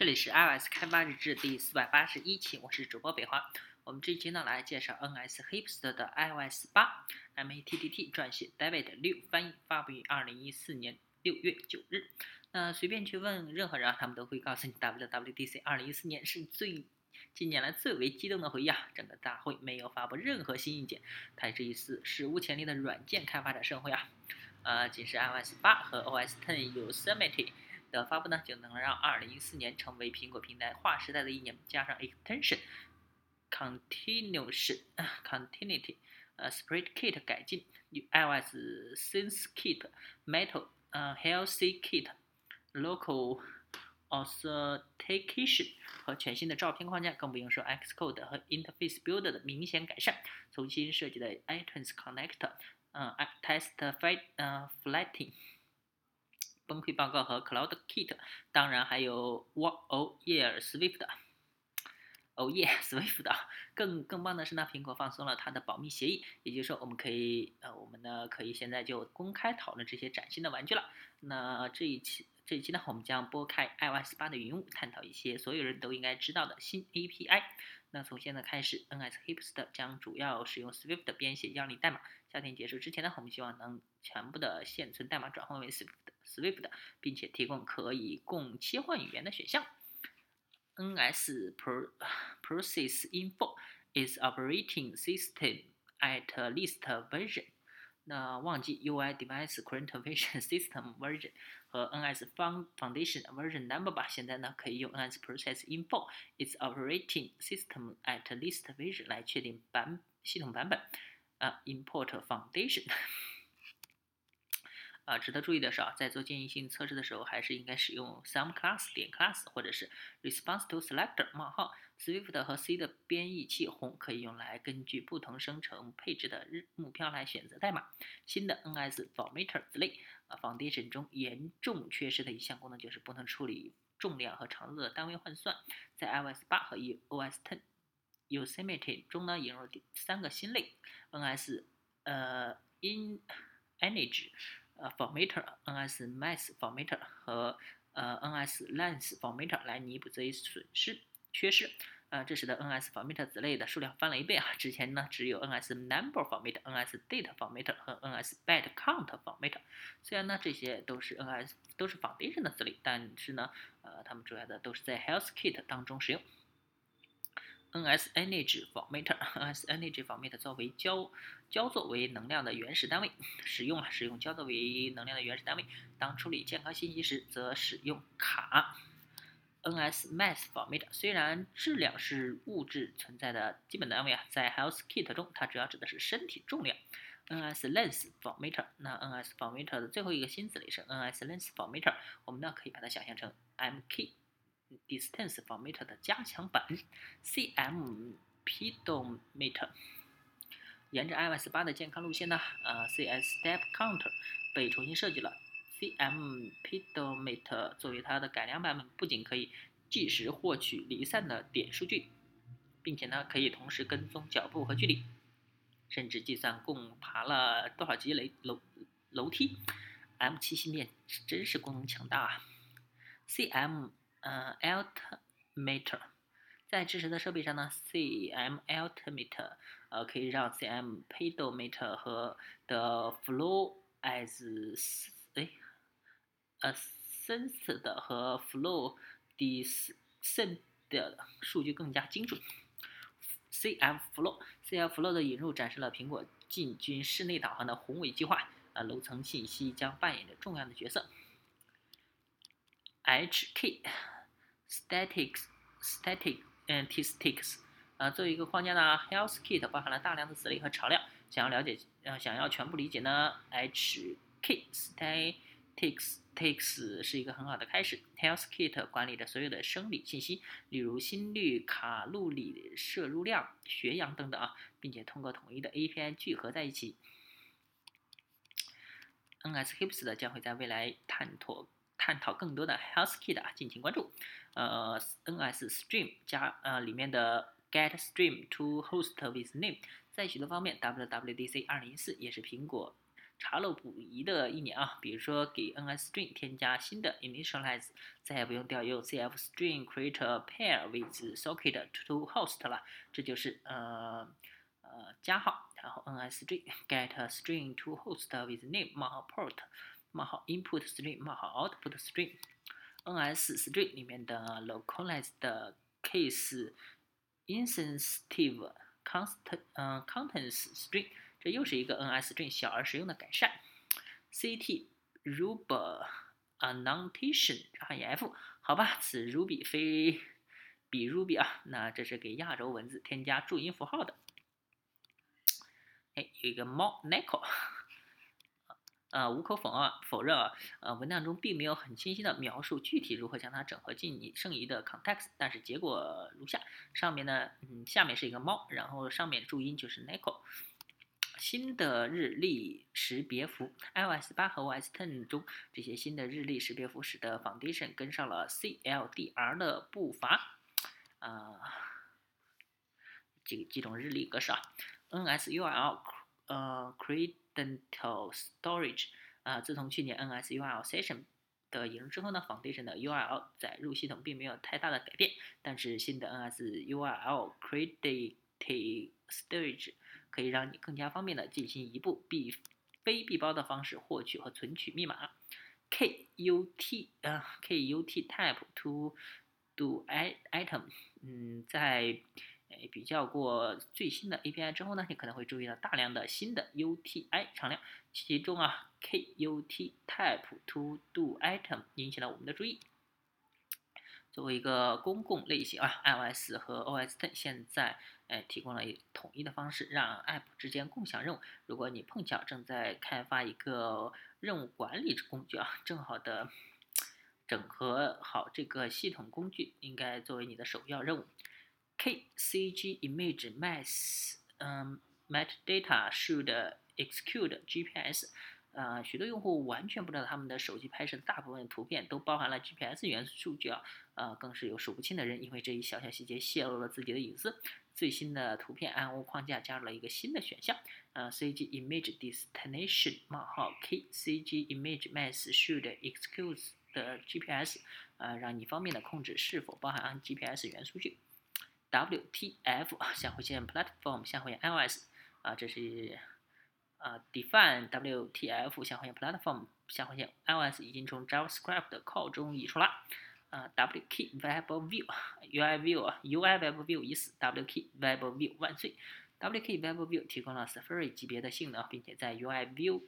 这里是 iOS 开发日志第四百八十一期，我是主播北华。我们这一期呢来介绍 NS Hipster 的 iOS 八，MATTT 撰写，David 六翻译，发布于二零一四年六月九日。那随便去问任何人，他们都会告诉你，WWDC 二零一四年是最近年来最为激动的回忆啊！整个大会没有发布任何新硬件，它是一次史无前例的软件开发者盛会啊！呃，仅是 iOS 八和 OS Ten Yosemite 的发布呢，就能让2014年成为苹果平台划时代的一年。加上 Extension、Continuous、Continuity、呃 Spirit Kit 改进、iOS Sense Kit、Metal、呃 Healthy Kit、Local Authentication 和全新的照片框架，更不用说 Xcode 和 Interface Builder 的明显改善。重新设计的 iTunes Connect。嗯，test flight，嗯，flighting，崩溃报告和 Cloud Kit，当然还有 Oh Yeah，Swift，Oh Yeah，Swift 的。更更棒的是呢，苹果放松了它的保密协议，也就是说，我们可以，呃，我们呢可以现在就公开讨论这些崭新的玩具了。那这一期这一期呢，我们将拨开 iOS 八的云雾，探讨一些所有人都应该知道的新 API。那从现在开始，NS Hipster 将主要使用 Swift 编写样例代码。夏天结束之前呢，我们希望能全部的现存代码转换为 Swift Swift，并且提供可以供切换语言的选项。NS Pro Process Info is operating system at least version。那忘记 UI Device Current Version System Version 和 NS Foundation Version Number 吧。现在呢，可以用 NS Process Info is operating system at least version 来确定版系统版本。啊，import foundation。 啊，值得注意的是啊，在做建议性测试的时候，还是应该使用 some class 点 class 或者是 response to selector 冒号。Swift 和 C 的编译器红可以用来根据不同生成配置的日目标来选择代码。新的 NS formatter 子类啊，foundation 中严重缺失的一项功能就是不能处理重量和长度的单位换算。在 iOS 八和 iOS Ten。Yosemite 中呢引入第三个新类，NS 呃 in energy 呃 formatter，NS mass formatter 和呃 NS length formatter 来弥补这一损失缺失。啊，这使得 NS formatter 子类的数量翻了一倍啊！之前呢只有 NS number formatter、NS date formatter 和 NS byte count formatter。虽然呢这些都是 NS 都是 foundation 的子类，但是呢呃它们主要的都是在 Health Kit 当中使用。NS Energy format，NS Energy format 作为焦焦作为能量的原始单位使用啊，使用焦作为能量的原始单位。当处理健康信息时，则使用卡。NS Mass format，虽然质量是物质存在的基本单位啊，在 Health Kit 中，它主要指的是身体重量。NS length format，那 NS format 的最后一个新子类是 NS length format，我们呢可以把它想象成 MK。Distance Formatter 的加强版，CM Pedometer，沿着 iOS 八的健康路线呢，呃，CS Step Counter 被重新设计了。CM Pedometer 作为它的改良版本，不仅可以即时获取离散的点数据，并且呢，可以同时跟踪脚步和距离，甚至计算共爬了多少级楼楼楼梯。M7 芯片真是功能强大啊！CM 呃，Altimeter，在支持的设备上呢，CM Altimeter，呃，可以让 CM Pedometer 和的 Flow as 哎，，a sensed 和 Flow Descend 的数据更加精准。CM Flow，CM Flow 的引入展示了苹果进军室内导航的宏伟计划，呃，楼层信息将扮演着重要的角色。HK Statics Static Statistics，啊，作为一个框架呢，Health Kit 包含了大量的子类和材料。想要了解，呃，想要全部理解呢，H K statics takes 是一个很好的开始。Health Kit 管理着所有的生理信息，例如心率、卡路里摄入量、血氧等等啊，并且通过统一的 API 聚合在一起。NS Hips 的将会在未来探索。探讨更多的 Health Kit 啊，敬请关注。呃，NS Stream 加呃里面的 Get Stream to Host with Name，在许多方面，WWDC 2014也是苹果查漏补遗的一年啊，比如说给 ns stream 添加新的 initialize，再也不用调用 CFString create a pair with socket to host 了，这就是呃呃加号，然后 NSString get string to host with name 冒号 port 冒号 input string 冒号 output string，NSString 里面的 localized case insensitive constant 嗯 contents string。这又是一个 NSString 小而实用的改善。CT Ruby Annotation rf 好吧，此 Ruby 非比 Ruby 啊，那这是给亚洲文字添加注音符号的。哎，有一个猫 Nico，呃，无可否认，否认啊，呃，文档中并没有很清晰的描述具体如何将它整合进你剩余的 context，但是结果如下：上面呢，嗯，下面是一个猫，然后上面注音就是 Nico。新的日历识别符，iOS 八和 OS Ten 中这些新的日历识别符使得 Foundation 跟上了 CLDR 的步伐。啊，几几种日历格式啊，NSURL 呃 Dental Storage 啊，自从去年 NSURL Session 的引入之后呢，Foundation 的 URL 载入系统并没有太大的改变，但是新的 NSURL Credit Storage 可以让你更加方便的进行一步闭非闭包的方式获取和存取密码。KUT 啊，KUT type to do item，嗯，在诶比较过最新的 API 之后呢，你可能会注意到大量的新的 UTI 常量，其中啊，KUT type to do item 引起了我们的注意。作为一个公共类型啊，iOS 和 OS Ten 现在。哎，提供了统一的方式，让 App 之间共享任务。如果你碰巧正在开发一个任务管理工具啊，正好的整合好这个系统工具，应该作为你的首要任务。KCG Image Mass，嗯，Metadata should execute GPS。呃，许多用户完全不知道他们的手机拍摄大部分图片都包含了 GPS 元素数据啊，呃，更是有数不清的人因为这一小小细节泄露了自己的隐私。最新的图片暗物框架加入了一个新的选项，呃，CG Image Destination 冒号 K CG Image Mass should excuse 的 GPS，呃，让你方便的控制是否包含 GPS 元素数据。WTF 下划线 Platform 下划线 iOS，啊，这是啊 define WTF 下划线 Platform 下划线 iOS 已经从 JavaScript 的 call 中移出了。啊，WK Web View，UI View，UI Web View 已死，WK Web View 万岁！WK Web View 提供了 Safari 级别的性能，并且在 UI View，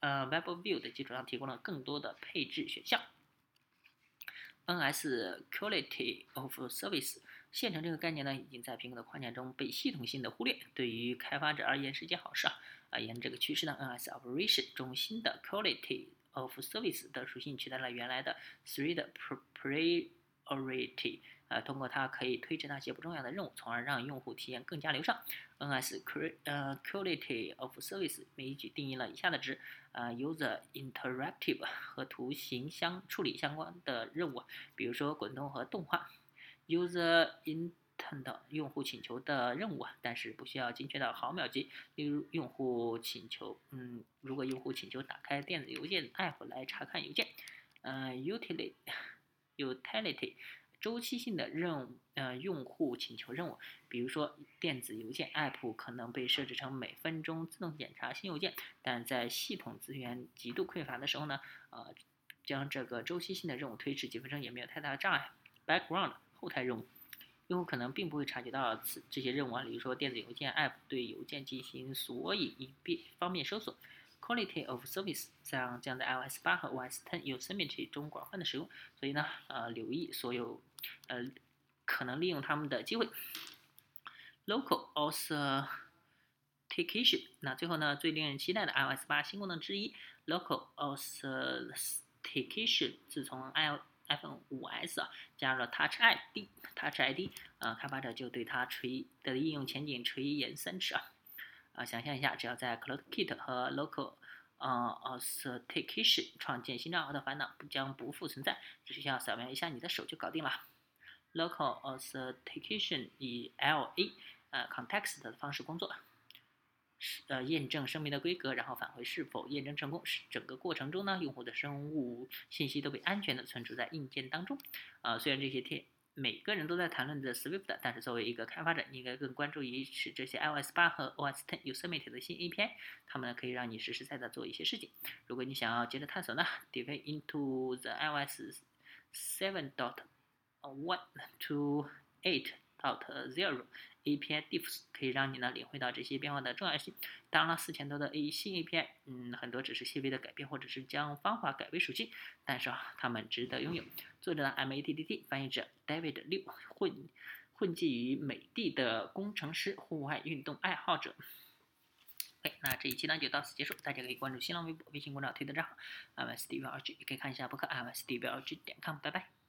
呃 Web View 的基础上提供了更多的配置选项。NS Quality of Service，线程这个概念呢，已经在苹果的框架中被系统性的忽略。对于开发者而言是件好事啊！啊，沿着这个趋势呢，NS Operation 中心的 Quality of Service 的属性取代了原来的 Three 的 Priority，呃，通过它可以推迟那些不重要的任务，从而让用户体验更加流畅。NS Quality of Service 每一举定义了以下的值：呃，User Interactive 和图形相处理相关的任务，比如说滚动和动画；User intent 用户请求的任务，但是不需要精确到毫秒级。例如，用户请求，嗯，如果用户请求打开电子邮件 app 来查看邮件，呃，utility，utility，周期性的任务，呃，用户请求任务，比如说电子邮件 app 可能被设置成每分钟自动检查新邮件，但在系统资源极度匮乏的时候呢，呃，将这个周期性的任务推迟几分钟也没有太大的障碍。background 后台任务。用户可能并不会察觉到此这些任务啊，比如说电子邮件 App 对邮件进行索引以便方便搜索。Quality of Service 将将在 iOS 八和 OS Ten Yosemite 中广泛的使用，所以呢，呃，留意所有呃可能利用它们的机会。Local Authentication，那最后呢，最令人期待的 iOS 八新功能之一，Local Authentication，自从 iO iPhone 5s 啊加入了 Touch ID，Touch ID，呃，开发者就对它垂的应用前景垂涎三尺啊，啊，想象一下，只要在 CloudKit 和 Local 呃 Authentication 创建新账号的烦恼不将不复存在，只需要扫描一下你的手就搞定了。Local Authentication 以 LA 呃 Context 的方式工作。呃验证声明的规格，然后返回是否验证成功。是整个过程中呢，用户的生物信息都被安全的存储在硬件当中。啊，虽然这些天每个人都在谈论着 Swift，但是作为一个开发者，你应该更关注于是这些 iOS 八和 OS Ten Yosemite 的新 API，它们可以让你实实在在做一些事情。如果你想要接着探索呢，dive into the iOS seven dot one to eight dot zero API diffs，可以让你呢领会到这些变化的重要性。当然了，四千多的 A 新 API，嗯，很多只是细微的改变，或者是将方法改为属性，但是啊，它们值得拥有。作者呢，MATTT，翻译者 David 六，混混迹于美的的工程师，户外运动爱好者。OK，那这一期呢就到此结束，大家可以关注新浪微博、微信公众号、推特账号 MSDVLG，也可以看一下博客 MSDVLG 点 com，拜拜。